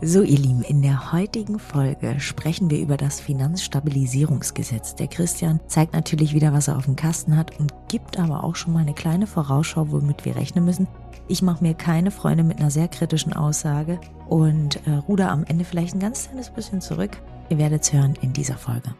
So, ihr Lieben, in der heutigen Folge sprechen wir über das Finanzstabilisierungsgesetz. Der Christian zeigt natürlich wieder, was er auf dem Kasten hat und gibt aber auch schon mal eine kleine Vorausschau, womit wir rechnen müssen. Ich mache mir keine Freunde mit einer sehr kritischen Aussage und äh, ruder am Ende vielleicht ein ganz kleines bisschen zurück. Ihr werdet es hören in dieser Folge.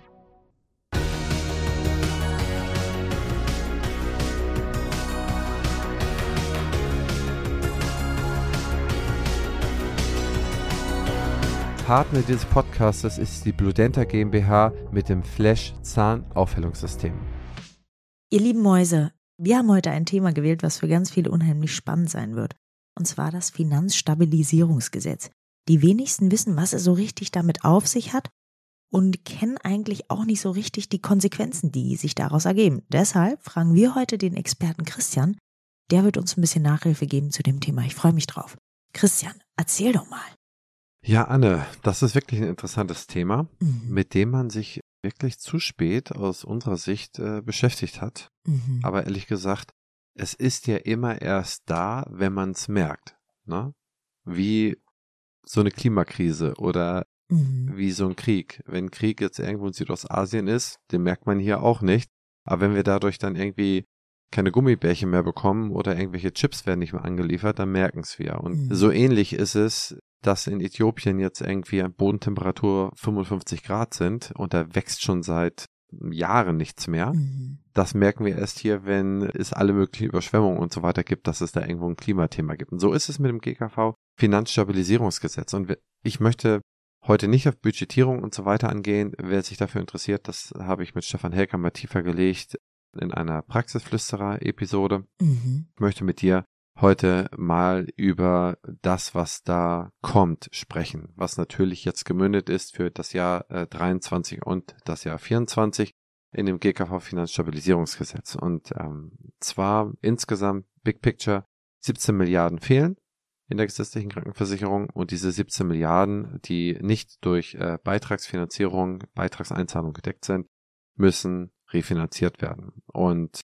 Partner dieses Podcastes ist die Bludenta GmbH mit dem Flash Zahnaufhellungssystem. Ihr lieben Mäuse, wir haben heute ein Thema gewählt, was für ganz viele unheimlich spannend sein wird. Und zwar das Finanzstabilisierungsgesetz. Die wenigsten wissen, was es so richtig damit auf sich hat und kennen eigentlich auch nicht so richtig die Konsequenzen, die sich daraus ergeben. Deshalb fragen wir heute den Experten Christian. Der wird uns ein bisschen Nachhilfe geben zu dem Thema. Ich freue mich drauf. Christian, erzähl doch mal. Ja, Anne, das ist wirklich ein interessantes Thema, Mhm. mit dem man sich wirklich zu spät aus unserer Sicht äh, beschäftigt hat. Mhm. Aber ehrlich gesagt, es ist ja immer erst da, wenn man es merkt. Ne? Wie so eine Klimakrise oder Mhm. wie so ein Krieg. Wenn Krieg jetzt irgendwo in Südostasien ist, den merkt man hier auch nicht. Aber wenn wir dadurch dann irgendwie keine Gummibärchen mehr bekommen oder irgendwelche Chips werden nicht mehr angeliefert, dann merken es wir. Und Mhm. so ähnlich ist es, dass in Äthiopien jetzt irgendwie Bodentemperatur 55 Grad sind und da wächst schon seit Jahren nichts mehr. Mhm. Das merken wir erst hier, wenn es alle möglichen Überschwemmungen und so weiter gibt, dass es da irgendwo ein Klimathema gibt. Und so ist es mit dem GKV Finanzstabilisierungsgesetz. Und ich möchte heute nicht auf Budgetierung und so weiter angehen. Wer sich dafür interessiert, das habe ich mit Stefan Helker mal tiefer gelegt in einer Praxisflüsterer-Episode. Mhm. Ich möchte mit dir heute mal über das, was da kommt, sprechen, was natürlich jetzt gemündet ist für das Jahr äh, 23 und das Jahr 24 in dem GKV Finanzstabilisierungsgesetz. Und ähm, zwar insgesamt Big Picture 17 Milliarden fehlen in der gesetzlichen Krankenversicherung und diese 17 Milliarden, die nicht durch äh, Beitragsfinanzierung, Beitragseinzahlung gedeckt sind, müssen refinanziert werden. Und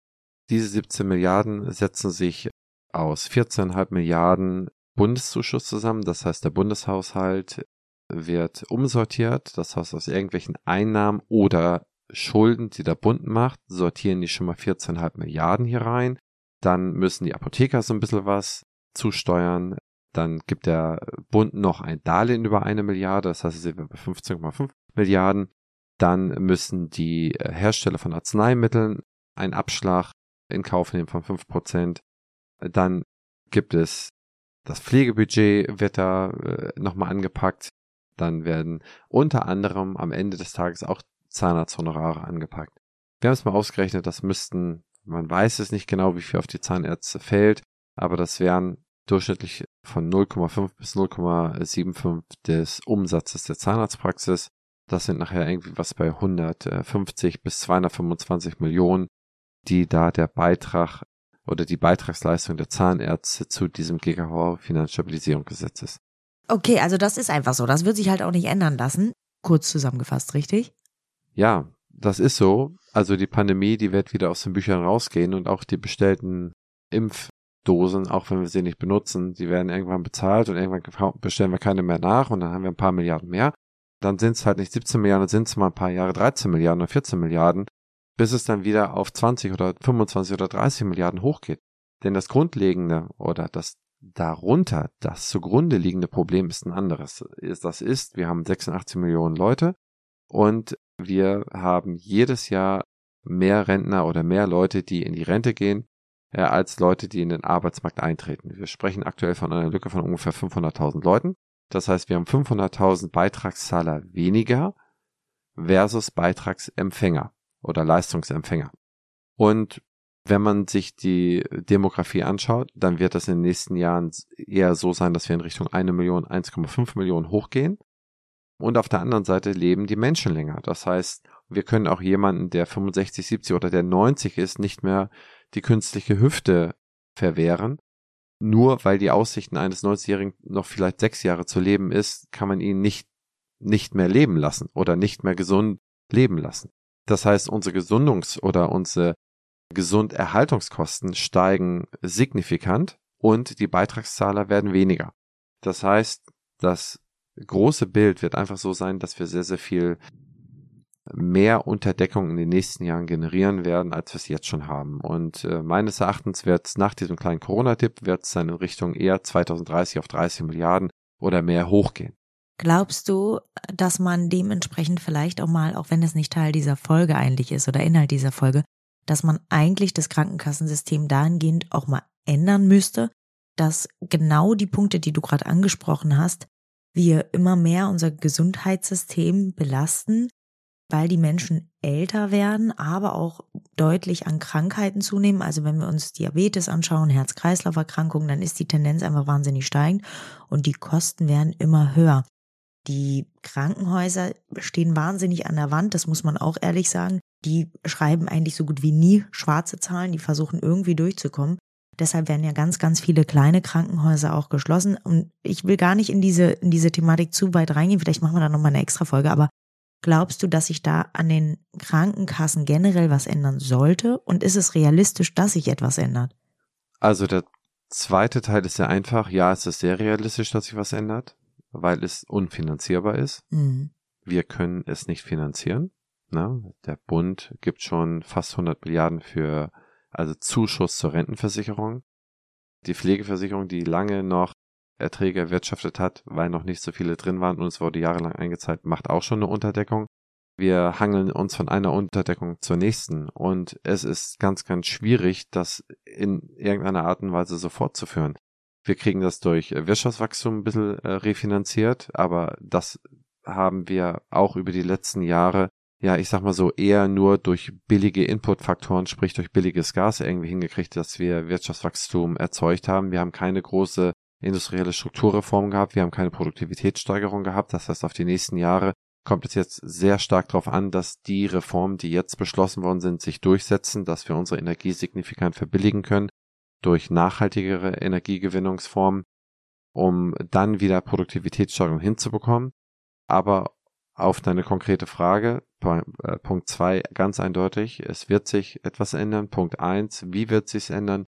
diese 17 Milliarden setzen sich aus 14,5 Milliarden Bundeszuschuss zusammen. Das heißt, der Bundeshaushalt wird umsortiert. Das heißt, aus irgendwelchen Einnahmen oder Schulden, die der Bund macht, sortieren die schon mal 14,5 Milliarden hier rein. Dann müssen die Apotheker so ein bisschen was zusteuern. Dann gibt der Bund noch ein Darlehen über eine Milliarde. Das heißt, sind wir bei 15,5 Milliarden. Dann müssen die Hersteller von Arzneimitteln einen Abschlag in Kauf nehmen von 5 Prozent. Dann gibt es das Pflegebudget wird da äh, nochmal angepackt. Dann werden unter anderem am Ende des Tages auch Zahnarzthonorare angepackt. Wir haben es mal ausgerechnet, das müssten, man weiß es nicht genau, wie viel auf die Zahnärzte fällt, aber das wären durchschnittlich von 0,5 bis 0,75 des Umsatzes der Zahnarztpraxis. Das sind nachher irgendwie was bei 150 bis 225 Millionen, die da der Beitrag oder die Beitragsleistung der Zahnärzte zu diesem GKV Finanzstabilisierungsgesetz ist. Okay, also das ist einfach so. Das wird sich halt auch nicht ändern lassen. Kurz zusammengefasst, richtig? Ja, das ist so. Also die Pandemie, die wird wieder aus den Büchern rausgehen und auch die bestellten Impfdosen, auch wenn wir sie nicht benutzen, die werden irgendwann bezahlt und irgendwann bestellen wir keine mehr nach und dann haben wir ein paar Milliarden mehr. Dann sind es halt nicht 17 Milliarden, dann sind es mal ein paar Jahre 13 Milliarden oder 14 Milliarden, bis es dann wieder auf 20 oder 25 oder 30 Milliarden hochgeht. Denn das grundlegende oder das darunter, das zugrunde liegende Problem ist ein anderes. Das ist, wir haben 86 Millionen Leute und wir haben jedes Jahr mehr Rentner oder mehr Leute, die in die Rente gehen, äh, als Leute, die in den Arbeitsmarkt eintreten. Wir sprechen aktuell von einer Lücke von ungefähr 500.000 Leuten. Das heißt, wir haben 500.000 Beitragszahler weniger versus Beitragsempfänger oder Leistungsempfänger. Und wenn man sich die Demografie anschaut, dann wird das in den nächsten Jahren eher so sein, dass wir in Richtung 1 Million, 1,5 Millionen hochgehen. Und auf der anderen Seite leben die Menschen länger. Das heißt, wir können auch jemanden, der 65, 70 oder der 90 ist, nicht mehr die künstliche Hüfte verwehren. Nur weil die Aussichten eines 90-Jährigen noch vielleicht sechs Jahre zu leben ist, kann man ihn nicht, nicht mehr leben lassen oder nicht mehr gesund leben lassen. Das heißt, unsere Gesundungs- oder unsere Gesunderhaltungskosten steigen signifikant und die Beitragszahler werden weniger. Das heißt, das große Bild wird einfach so sein, dass wir sehr, sehr viel mehr Unterdeckung in den nächsten Jahren generieren werden, als wir es jetzt schon haben. Und äh, meines Erachtens wird es nach diesem kleinen Corona-Tipp, wird es dann in Richtung eher 2030 auf 30 Milliarden oder mehr hochgehen. Glaubst du, dass man dementsprechend vielleicht auch mal, auch wenn es nicht Teil dieser Folge eigentlich ist oder Inhalt dieser Folge, dass man eigentlich das Krankenkassensystem dahingehend auch mal ändern müsste, dass genau die Punkte, die du gerade angesprochen hast, wir immer mehr unser Gesundheitssystem belasten, weil die Menschen älter werden, aber auch deutlich an Krankheiten zunehmen. Also wenn wir uns Diabetes anschauen, Herz-Kreislauf-Erkrankungen, dann ist die Tendenz einfach wahnsinnig steigend und die Kosten werden immer höher. Die Krankenhäuser stehen wahnsinnig an der Wand, das muss man auch ehrlich sagen. Die schreiben eigentlich so gut wie nie schwarze Zahlen, die versuchen irgendwie durchzukommen. Deshalb werden ja ganz, ganz viele kleine Krankenhäuser auch geschlossen. Und ich will gar nicht in diese, in diese Thematik zu weit reingehen. Vielleicht machen wir da nochmal eine extra Folge. Aber glaubst du, dass sich da an den Krankenkassen generell was ändern sollte? Und ist es realistisch, dass sich etwas ändert? Also der zweite Teil ist sehr einfach. Ja, es ist sehr realistisch, dass sich was ändert, weil es unfinanzierbar ist. Mhm. Wir können es nicht finanzieren. Ne? Der Bund gibt schon fast 100 Milliarden für also Zuschuss zur Rentenversicherung. Die Pflegeversicherung, die lange noch Erträge erwirtschaftet hat, weil noch nicht so viele drin waren und es wurde jahrelang eingezahlt, macht auch schon eine Unterdeckung. Wir hangeln uns von einer Unterdeckung zur nächsten und es ist ganz, ganz schwierig, das in irgendeiner Art und Weise so fortzuführen. Wir kriegen das durch Wirtschaftswachstum ein bisschen äh, refinanziert, aber das haben wir auch über die letzten Jahre ja, ich sag mal so, eher nur durch billige Inputfaktoren, sprich durch billiges Gas irgendwie hingekriegt, dass wir Wirtschaftswachstum erzeugt haben. Wir haben keine große industrielle Strukturreform gehabt, wir haben keine Produktivitätssteigerung gehabt. Das heißt, auf die nächsten Jahre kommt es jetzt sehr stark darauf an, dass die Reformen, die jetzt beschlossen worden sind, sich durchsetzen, dass wir unsere Energie signifikant verbilligen können durch nachhaltigere Energiegewinnungsformen, um dann wieder Produktivitätssteigerung hinzubekommen. Aber auf deine konkrete Frage, äh, Punkt zwei ganz eindeutig, es wird sich etwas ändern. Punkt eins, wie wird sich's ändern?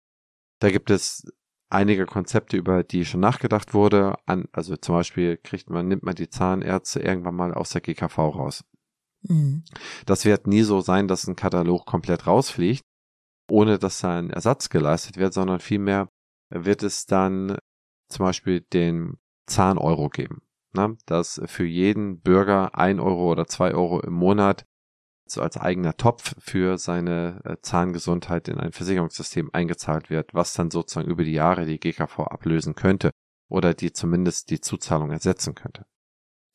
Da gibt es einige Konzepte, über die schon nachgedacht wurde. An, also zum Beispiel kriegt man, nimmt man die Zahnärzte irgendwann mal aus der GKV raus. Mhm. Das wird nie so sein, dass ein Katalog komplett rausfliegt, ohne dass da ein Ersatz geleistet wird, sondern vielmehr wird es dann zum Beispiel den Zahneuro geben ne, dass für jeden Bürger ein Euro oder zwei Euro im Monat so als eigener Topf für seine äh, Zahngesundheit in ein Versicherungssystem eingezahlt wird, was dann sozusagen über die Jahre die GKV ablösen könnte oder die zumindest die Zuzahlung ersetzen könnte.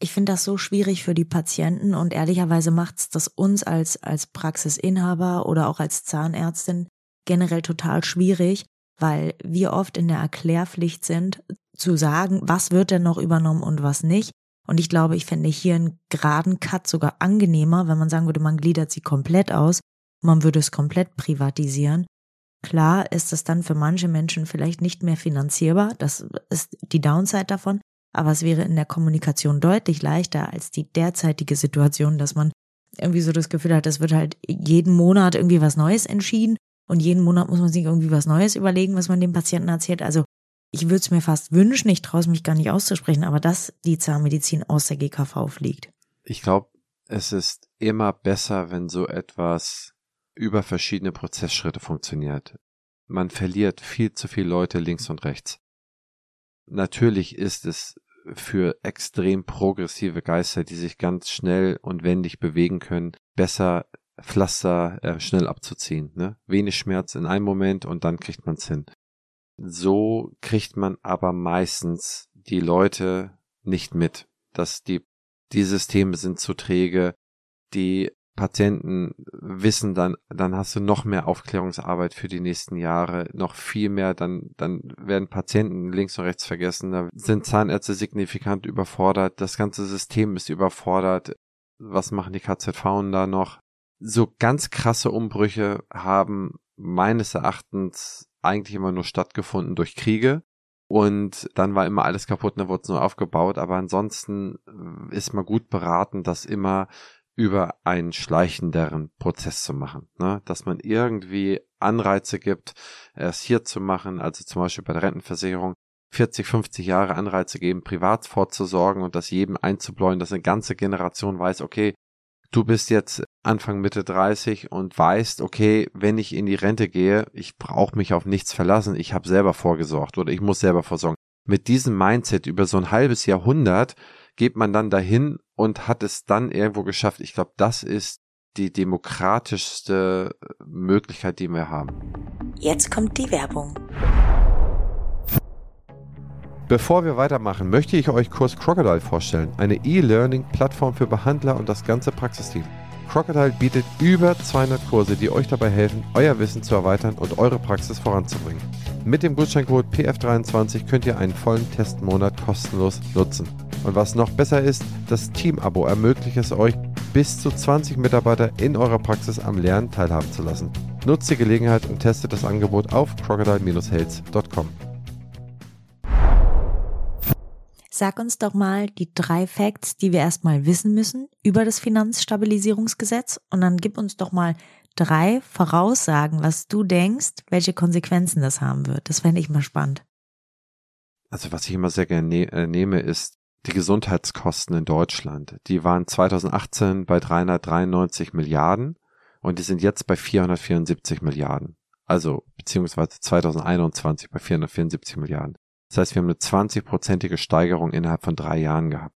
Ich finde das so schwierig für die Patienten und ehrlicherweise macht es das uns als, als Praxisinhaber oder auch als Zahnärztin generell total schwierig, weil wir oft in der Erklärpflicht sind, zu sagen, was wird denn noch übernommen und was nicht. Und ich glaube, ich fände hier einen geraden Cut sogar angenehmer, wenn man sagen würde, man gliedert sie komplett aus, man würde es komplett privatisieren. Klar ist es dann für manche Menschen vielleicht nicht mehr finanzierbar, das ist die Downside davon, aber es wäre in der Kommunikation deutlich leichter als die derzeitige Situation, dass man irgendwie so das Gefühl hat, es wird halt jeden Monat irgendwie was Neues entschieden und jeden Monat muss man sich irgendwie was Neues überlegen, was man dem Patienten erzählt. Also ich würde es mir fast wünschen, ich traue es mich gar nicht auszusprechen, aber dass die Zahnmedizin aus der GKV fliegt. Ich glaube, es ist immer besser, wenn so etwas über verschiedene Prozessschritte funktioniert. Man verliert viel zu viele Leute links und rechts. Natürlich ist es für extrem progressive Geister, die sich ganz schnell und wendig bewegen können, besser Pflaster äh, schnell abzuziehen. Ne? Wenig Schmerz in einem Moment und dann kriegt man es hin. So kriegt man aber meistens die Leute nicht mit, dass die, die Systeme sind zu träge, die Patienten wissen dann, dann hast du noch mehr Aufklärungsarbeit für die nächsten Jahre, noch viel mehr, dann, dann werden Patienten links und rechts vergessen, da sind Zahnärzte signifikant überfordert, das ganze System ist überfordert, was machen die KZV da noch? So ganz krasse Umbrüche haben meines Erachtens eigentlich immer nur stattgefunden durch Kriege. Und dann war immer alles kaputt, dann wurde es nur aufgebaut. Aber ansonsten ist man gut beraten, das immer über einen schleichenderen Prozess zu machen. Ne? Dass man irgendwie Anreize gibt, es hier zu machen, also zum Beispiel bei der Rentenversicherung, 40, 50 Jahre Anreize geben, privat vorzusorgen und das jedem einzubläuen, dass eine ganze Generation weiß, okay, du bist jetzt Anfang Mitte 30 und weißt, okay, wenn ich in die Rente gehe, ich brauche mich auf nichts verlassen, ich habe selber vorgesorgt oder ich muss selber vorsorgen. Mit diesem Mindset über so ein halbes Jahrhundert geht man dann dahin und hat es dann irgendwo geschafft. Ich glaube, das ist die demokratischste Möglichkeit, die wir haben. Jetzt kommt die Werbung. Bevor wir weitermachen, möchte ich euch Kurs Crocodile vorstellen, eine E-Learning-Plattform für Behandler und das ganze Praxisteam. Crocodile bietet über 200 Kurse, die euch dabei helfen, euer Wissen zu erweitern und eure Praxis voranzubringen. Mit dem Gutscheincode PF23 könnt ihr einen vollen Testmonat kostenlos nutzen. Und was noch besser ist, das Team-Abo ermöglicht es euch, bis zu 20 Mitarbeiter in eurer Praxis am Lernen teilhaben zu lassen. Nutzt die Gelegenheit und testet das Angebot auf crocodile-health.com. Sag uns doch mal die drei Facts, die wir erstmal wissen müssen über das Finanzstabilisierungsgesetz und dann gib uns doch mal drei Voraussagen, was du denkst, welche Konsequenzen das haben wird. Das fände ich mal spannend. Also was ich immer sehr gerne ne äh, nehme, ist die Gesundheitskosten in Deutschland. Die waren 2018 bei 393 Milliarden und die sind jetzt bei 474 Milliarden. Also beziehungsweise 2021 bei 474 Milliarden. Das heißt, wir haben eine 20-prozentige Steigerung innerhalb von drei Jahren gehabt.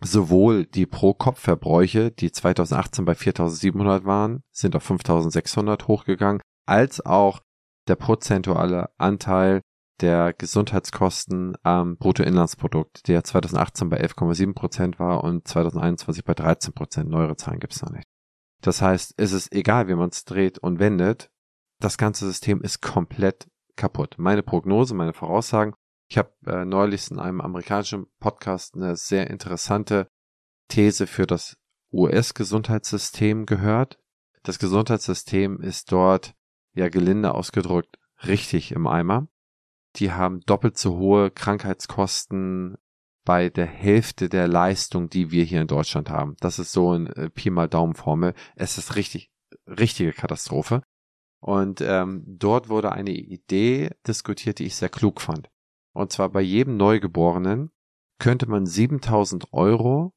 Sowohl die Pro-Kopf-Verbräuche, die 2018 bei 4.700 waren, sind auf 5.600 hochgegangen, als auch der prozentuale Anteil der Gesundheitskosten am Bruttoinlandsprodukt, der 2018 bei 11,7 Prozent war und 2021 bei 13 Prozent. Neuere Zahlen gibt es noch nicht. Das heißt, es ist egal, wie man es dreht und wendet, das ganze System ist komplett kaputt. Meine Prognose, meine Voraussagen. Ich habe äh, neulich in einem amerikanischen Podcast eine sehr interessante These für das US-Gesundheitssystem gehört. Das Gesundheitssystem ist dort, ja gelinde ausgedrückt, richtig im Eimer. Die haben doppelt so hohe Krankheitskosten bei der Hälfte der Leistung, die wir hier in Deutschland haben. Das ist so ein äh, Pi mal Daumen Formel. Es ist richtig, richtige Katastrophe. Und ähm, dort wurde eine Idee diskutiert, die ich sehr klug fand. Und zwar bei jedem Neugeborenen könnte man 7000 Euro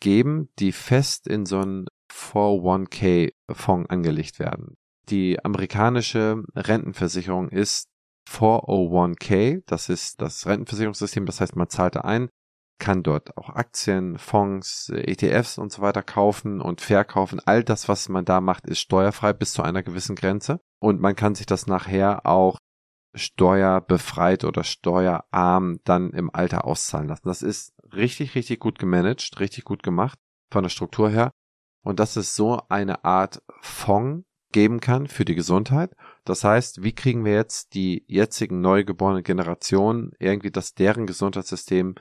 geben, die fest in so einen 401k-Fonds angelegt werden. Die amerikanische Rentenversicherung ist 401k, das ist das Rentenversicherungssystem, das heißt, man zahlt da ein, kann dort auch Aktien, Fonds, ETFs und so weiter kaufen und verkaufen. All das, was man da macht, ist steuerfrei bis zu einer gewissen Grenze. Und man kann sich das nachher auch steuerbefreit oder steuerarm dann im Alter auszahlen lassen. Das ist richtig, richtig gut gemanagt, richtig gut gemacht von der Struktur her. Und dass es so eine Art Fonds geben kann für die Gesundheit. Das heißt, wie kriegen wir jetzt die jetzigen neugeborenen Generationen irgendwie, dass deren Gesundheitssystem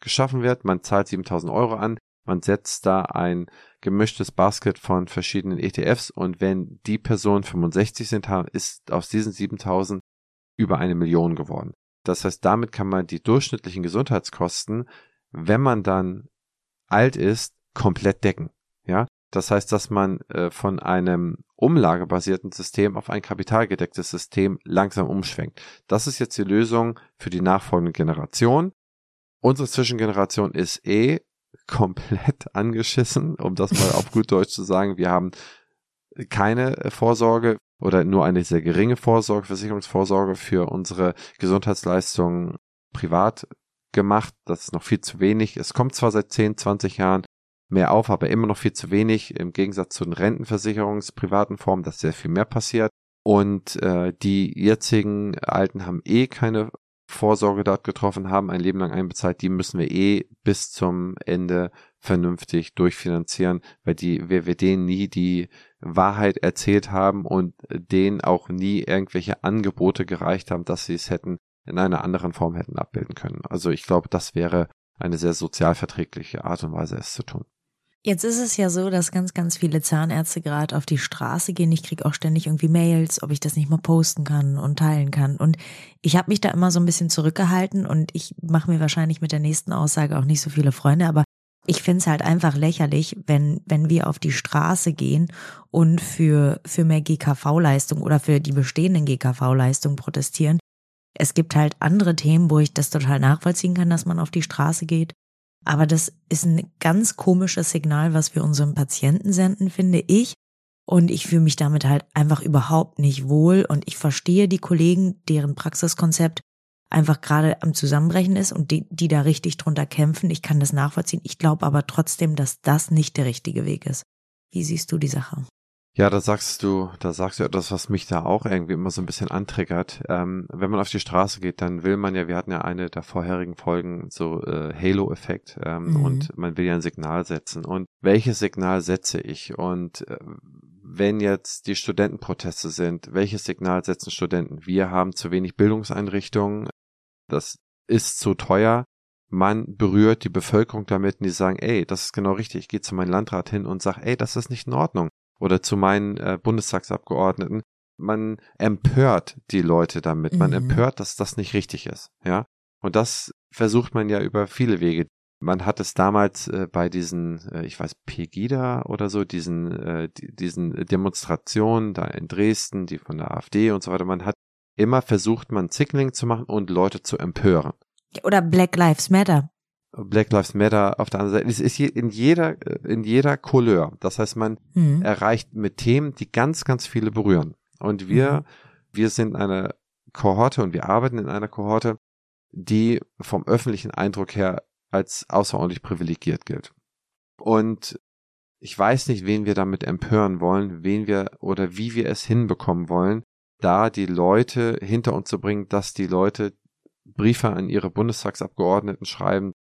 geschaffen wird. Man zahlt 7000 Euro an, man setzt da ein gemischtes Basket von verschiedenen ETFs und wenn die Personen 65 sind, ist aus diesen 7000 über eine Million geworden. Das heißt, damit kann man die durchschnittlichen Gesundheitskosten, wenn man dann alt ist, komplett decken. Das heißt, dass man äh, von einem umlagebasierten System auf ein kapitalgedecktes System langsam umschwenkt. Das ist jetzt die Lösung für die nachfolgende Generation unsere Zwischengeneration ist eh komplett angeschissen, um das mal auf gut Deutsch zu sagen. Wir haben keine Vorsorge oder nur eine sehr geringe Vorsorge, Versicherungsvorsorge für unsere Gesundheitsleistungen privat gemacht. Das ist noch viel zu wenig. Es kommt zwar seit 10, 20 Jahren mehr auf, aber immer noch viel zu wenig im Gegensatz zu den Rentenversicherungsprivaten Formen, dass sehr viel mehr passiert. Und äh, die jetzigen Alten haben eh keine Vorsorge dort getroffen haben, ein Leben lang einbezahlt, die müssen wir eh bis zum Ende vernünftig durchfinanzieren, weil die, wir, wir denen nie die Wahrheit erzählt haben und denen auch nie irgendwelche Angebote gereicht haben, dass sie es hätten in einer anderen Form hätten abbilden können. Also ich glaube, das wäre eine sehr sozialverträgliche Art und Weise, es zu tun. Jetzt ist es ja so, dass ganz, ganz viele Zahnärzte gerade auf die Straße gehen. Ich kriege auch ständig irgendwie Mails, ob ich das nicht mal posten kann und teilen kann. Und ich habe mich da immer so ein bisschen zurückgehalten und ich mache mir wahrscheinlich mit der nächsten Aussage auch nicht so viele Freunde, aber ich finde es halt einfach lächerlich, wenn, wenn wir auf die Straße gehen und für, für mehr GKV-Leistung oder für die bestehenden GKV-Leistungen protestieren, Es gibt halt andere Themen, wo ich das total nachvollziehen kann, dass man auf die Straße geht. Aber das ist ein ganz komisches Signal, was wir unseren Patienten senden, finde ich. Und ich fühle mich damit halt einfach überhaupt nicht wohl. Und ich verstehe die Kollegen, deren Praxiskonzept einfach gerade am Zusammenbrechen ist und die, die da richtig drunter kämpfen. Ich kann das nachvollziehen. Ich glaube aber trotzdem, dass das nicht der richtige Weg ist. Wie siehst du die Sache? Ja, da sagst du, da sagst du etwas, was mich da auch irgendwie immer so ein bisschen antriggert. Ähm, wenn man auf die Straße geht, dann will man ja, wir hatten ja eine der vorherigen Folgen, so äh, Halo-Effekt, ähm, mhm. und man will ja ein Signal setzen. Und welches Signal setze ich? Und äh, wenn jetzt die Studentenproteste sind, welches Signal setzen Studenten? Wir haben zu wenig Bildungseinrichtungen, das ist zu teuer. Man berührt die Bevölkerung damit und die sagen, ey, das ist genau richtig. Ich gehe zu meinem Landrat hin und sage, ey, das ist nicht in Ordnung oder zu meinen äh, Bundestagsabgeordneten. Man empört die Leute damit. Man mhm. empört, dass das nicht richtig ist. Ja. Und das versucht man ja über viele Wege. Man hat es damals äh, bei diesen, äh, ich weiß, Pegida oder so, diesen, äh, die, diesen Demonstrationen da in Dresden, die von der AfD und so weiter. Man hat immer versucht, man Signaling zu machen und Leute zu empören. Oder Black Lives Matter. Black Lives Matter auf der anderen Seite. Es ist in jeder, in jeder Couleur. Das heißt, man mhm. erreicht mit Themen, die ganz, ganz viele berühren. Und wir, mhm. wir sind eine Kohorte und wir arbeiten in einer Kohorte, die vom öffentlichen Eindruck her als außerordentlich privilegiert gilt. Und ich weiß nicht, wen wir damit empören wollen, wen wir oder wie wir es hinbekommen wollen, da die Leute hinter uns zu bringen, dass die Leute Briefe an ihre Bundestagsabgeordneten schreiben,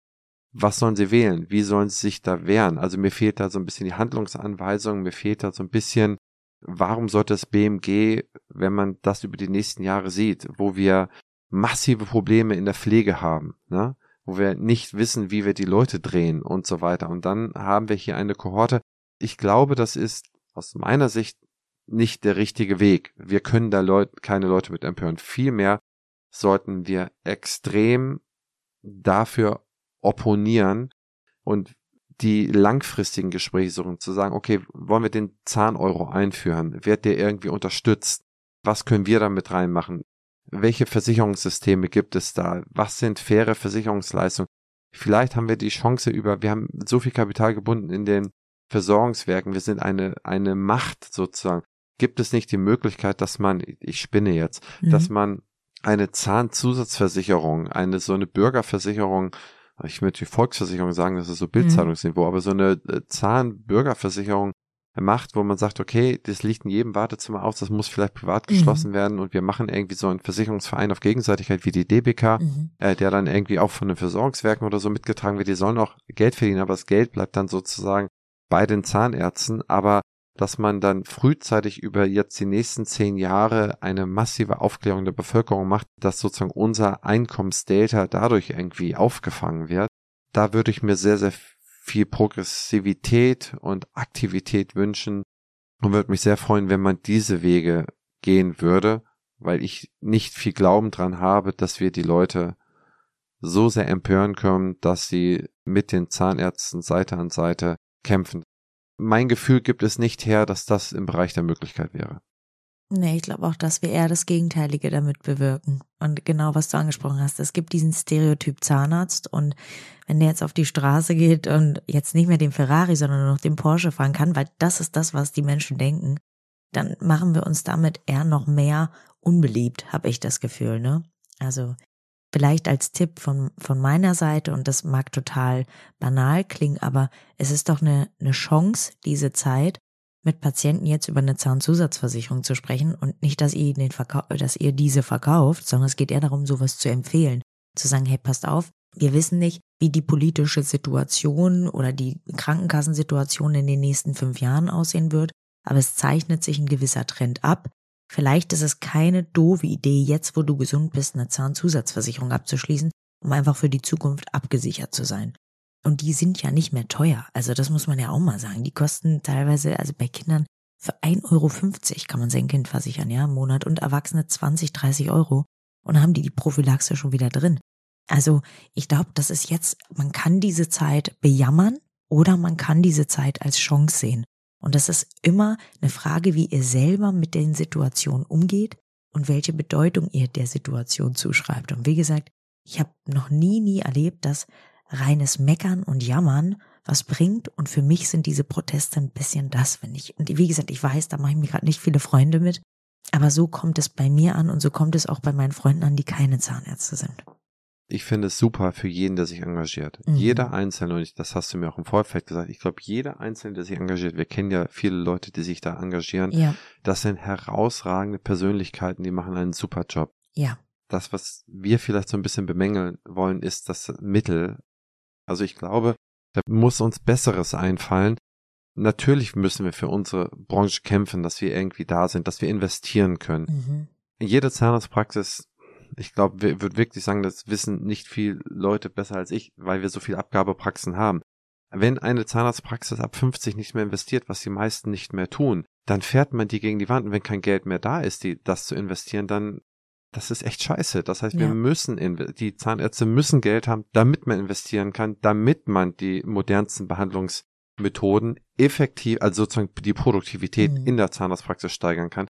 was sollen sie wählen? Wie sollen sie sich da wehren? Also mir fehlt da so ein bisschen die Handlungsanweisung, mir fehlt da so ein bisschen, warum sollte das BMG, wenn man das über die nächsten Jahre sieht, wo wir massive Probleme in der Pflege haben, ne? wo wir nicht wissen, wie wir die Leute drehen und so weiter. Und dann haben wir hier eine Kohorte. Ich glaube, das ist aus meiner Sicht nicht der richtige Weg. Wir können da Leut keine Leute mit empören. Vielmehr sollten wir extrem dafür opponieren und die langfristigen Gespräche suchen, zu sagen, okay, wollen wir den Zahneuro einführen? Wird der irgendwie unterstützt? Was können wir damit reinmachen? Welche Versicherungssysteme gibt es da? Was sind faire Versicherungsleistungen? Vielleicht haben wir die Chance über, wir haben so viel Kapital gebunden in den Versorgungswerken, wir sind eine, eine Macht sozusagen. Gibt es nicht die Möglichkeit, dass man, ich spinne jetzt, mhm. dass man eine Zahnzusatzversicherung, eine so eine Bürgerversicherung ich möchte die Volksversicherung sagen, das ist so Bildzeitungsniveau, mhm. aber so eine äh, Zahnbürgerversicherung macht, wo man sagt, okay, das liegt in jedem Wartezimmer aus, das muss vielleicht privat mhm. geschlossen mhm. werden und wir machen irgendwie so einen Versicherungsverein auf Gegenseitigkeit wie die DBK, mhm. äh, der dann irgendwie auch von den Versorgungswerken oder so mitgetragen wird, die sollen auch Geld verdienen, aber das Geld bleibt dann sozusagen bei den Zahnärzten, aber dass man dann frühzeitig über jetzt die nächsten zehn Jahre eine massive Aufklärung der Bevölkerung macht, dass sozusagen unser Einkommensdelta dadurch irgendwie aufgefangen wird. Da würde ich mir sehr, sehr viel Progressivität und Aktivität wünschen und würde mich sehr freuen, wenn man diese Wege gehen würde, weil ich nicht viel Glauben dran habe, dass wir die Leute so sehr empören können, dass sie mit den Zahnärzten Seite an Seite kämpfen mein Gefühl gibt es nicht her, dass das im Bereich der Möglichkeit wäre. Nee, ich glaube auch, dass wir eher das Gegenteilige damit bewirken. Und genau, was du angesprochen hast, es gibt diesen Stereotyp Zahnarzt und wenn der jetzt auf die Straße geht und jetzt nicht mehr den Ferrari, sondern nur noch den Porsche fahren kann, weil das ist das, was die Menschen denken, dann machen wir uns damit eher noch mehr unbeliebt, habe ich das Gefühl, ne? Also Vielleicht als Tipp von, von meiner Seite, und das mag total banal klingen, aber es ist doch eine, eine Chance, diese Zeit, mit Patienten jetzt über eine Zahnzusatzversicherung zu sprechen und nicht, dass ihr, den Verkau dass ihr diese verkauft, sondern es geht eher darum, sowas zu empfehlen. Zu sagen, hey, passt auf, wir wissen nicht, wie die politische Situation oder die Krankenkassensituation in den nächsten fünf Jahren aussehen wird, aber es zeichnet sich ein gewisser Trend ab. Vielleicht ist es keine doofe Idee, jetzt wo du gesund bist, eine Zahnzusatzversicherung abzuschließen, um einfach für die Zukunft abgesichert zu sein. Und die sind ja nicht mehr teuer. Also das muss man ja auch mal sagen. Die kosten teilweise, also bei Kindern für 1,50 Euro kann man sein Kind versichern, ja, im Monat und Erwachsene 20, 30 Euro. Und haben die die Prophylaxe schon wieder drin. Also ich glaube, das ist jetzt, man kann diese Zeit bejammern oder man kann diese Zeit als Chance sehen. Und das ist immer eine Frage, wie ihr selber mit den Situationen umgeht und welche Bedeutung ihr der Situation zuschreibt. Und wie gesagt, ich habe noch nie, nie erlebt, dass reines Meckern und Jammern was bringt. Und für mich sind diese Proteste ein bisschen das, wenn ich, und wie gesagt, ich weiß, da mache ich mir gerade nicht viele Freunde mit, aber so kommt es bei mir an und so kommt es auch bei meinen Freunden an, die keine Zahnärzte sind. Ich finde es super für jeden, der sich engagiert. Mhm. Jeder Einzelne, und ich, das hast du mir auch im Vorfeld gesagt, ich glaube, jeder Einzelne, der sich engagiert, wir kennen ja viele Leute, die sich da engagieren, ja. das sind herausragende Persönlichkeiten, die machen einen super Job. Ja. Das, was wir vielleicht so ein bisschen bemängeln wollen, ist das Mittel. Also ich glaube, da muss uns Besseres einfallen. Natürlich müssen wir für unsere Branche kämpfen, dass wir irgendwie da sind, dass wir investieren können. Mhm. Jede Zahnarztpraxis ich glaube, ich würde wirklich sagen, das wissen nicht viel Leute besser als ich, weil wir so viel Abgabepraxen haben. Wenn eine Zahnarztpraxis ab 50 nicht mehr investiert, was die meisten nicht mehr tun, dann fährt man die gegen die Wand. Und wenn kein Geld mehr da ist, die, das zu investieren, dann, das ist echt scheiße. Das heißt, wir müssen, die Zahnärzte müssen Geld haben, damit man investieren kann, damit man die modernsten Behandlungsmethoden effektiv, also sozusagen die Produktivität mhm. in der Zahnarztpraxis steigern kann.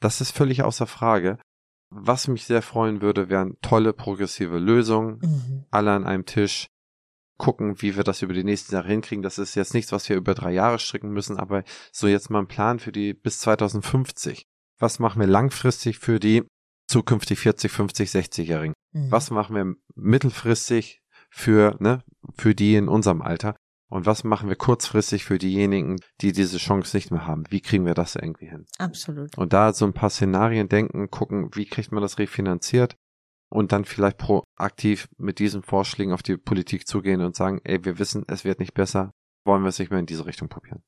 Das ist völlig außer Frage. Was mich sehr freuen würde, wären tolle progressive Lösungen, mhm. alle an einem Tisch, gucken, wie wir das über die nächsten Jahre hinkriegen. Das ist jetzt nichts, was wir über drei Jahre stricken müssen, aber so jetzt mal ein Plan für die bis 2050. Was machen wir langfristig für die zukünftig 40, 50, 60-Jährigen? Mhm. Was machen wir mittelfristig für, ne, für die in unserem Alter? Und was machen wir kurzfristig für diejenigen, die diese Chance nicht mehr haben? Wie kriegen wir das irgendwie hin? Absolut. Und da so ein paar Szenarien denken, gucken, wie kriegt man das refinanziert? Und dann vielleicht proaktiv mit diesen Vorschlägen auf die Politik zugehen und sagen, ey, wir wissen, es wird nicht besser, wollen wir es nicht mehr in diese Richtung probieren.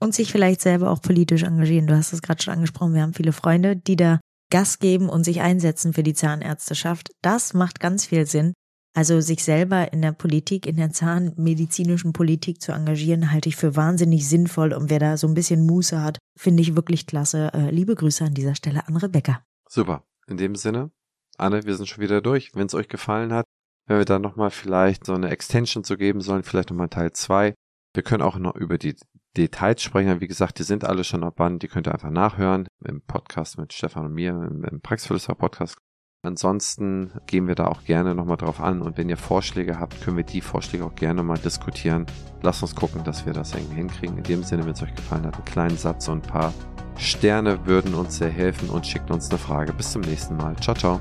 Und sich vielleicht selber auch politisch engagieren. Du hast es gerade schon angesprochen, wir haben viele Freunde, die da Gas geben und sich einsetzen für die Zahnärzteschaft. Das macht ganz viel Sinn. Also sich selber in der Politik, in der zahnmedizinischen Politik zu engagieren, halte ich für wahnsinnig sinnvoll. Und wer da so ein bisschen Muße hat, finde ich wirklich klasse. Äh, liebe Grüße an dieser Stelle an Rebecca. Super. In dem Sinne, Anne, wir sind schon wieder durch. Wenn es euch gefallen hat, wenn wir da nochmal vielleicht so eine Extension zu geben sollen, vielleicht nochmal Teil 2. Wir können auch noch über die Details sprechen. Wie gesagt, die sind alle schon auf Band. Die könnt ihr einfach nachhören im Podcast mit Stefan und mir, im, im Praxisphilosopher Podcast Ansonsten gehen wir da auch gerne nochmal drauf an und wenn ihr Vorschläge habt, können wir die Vorschläge auch gerne mal diskutieren. Lasst uns gucken, dass wir das irgendwie hinkriegen. In dem Sinne, wenn es euch gefallen hat, einen kleinen Satz und ein paar Sterne würden uns sehr helfen und schickt uns eine Frage. Bis zum nächsten Mal. Ciao, ciao.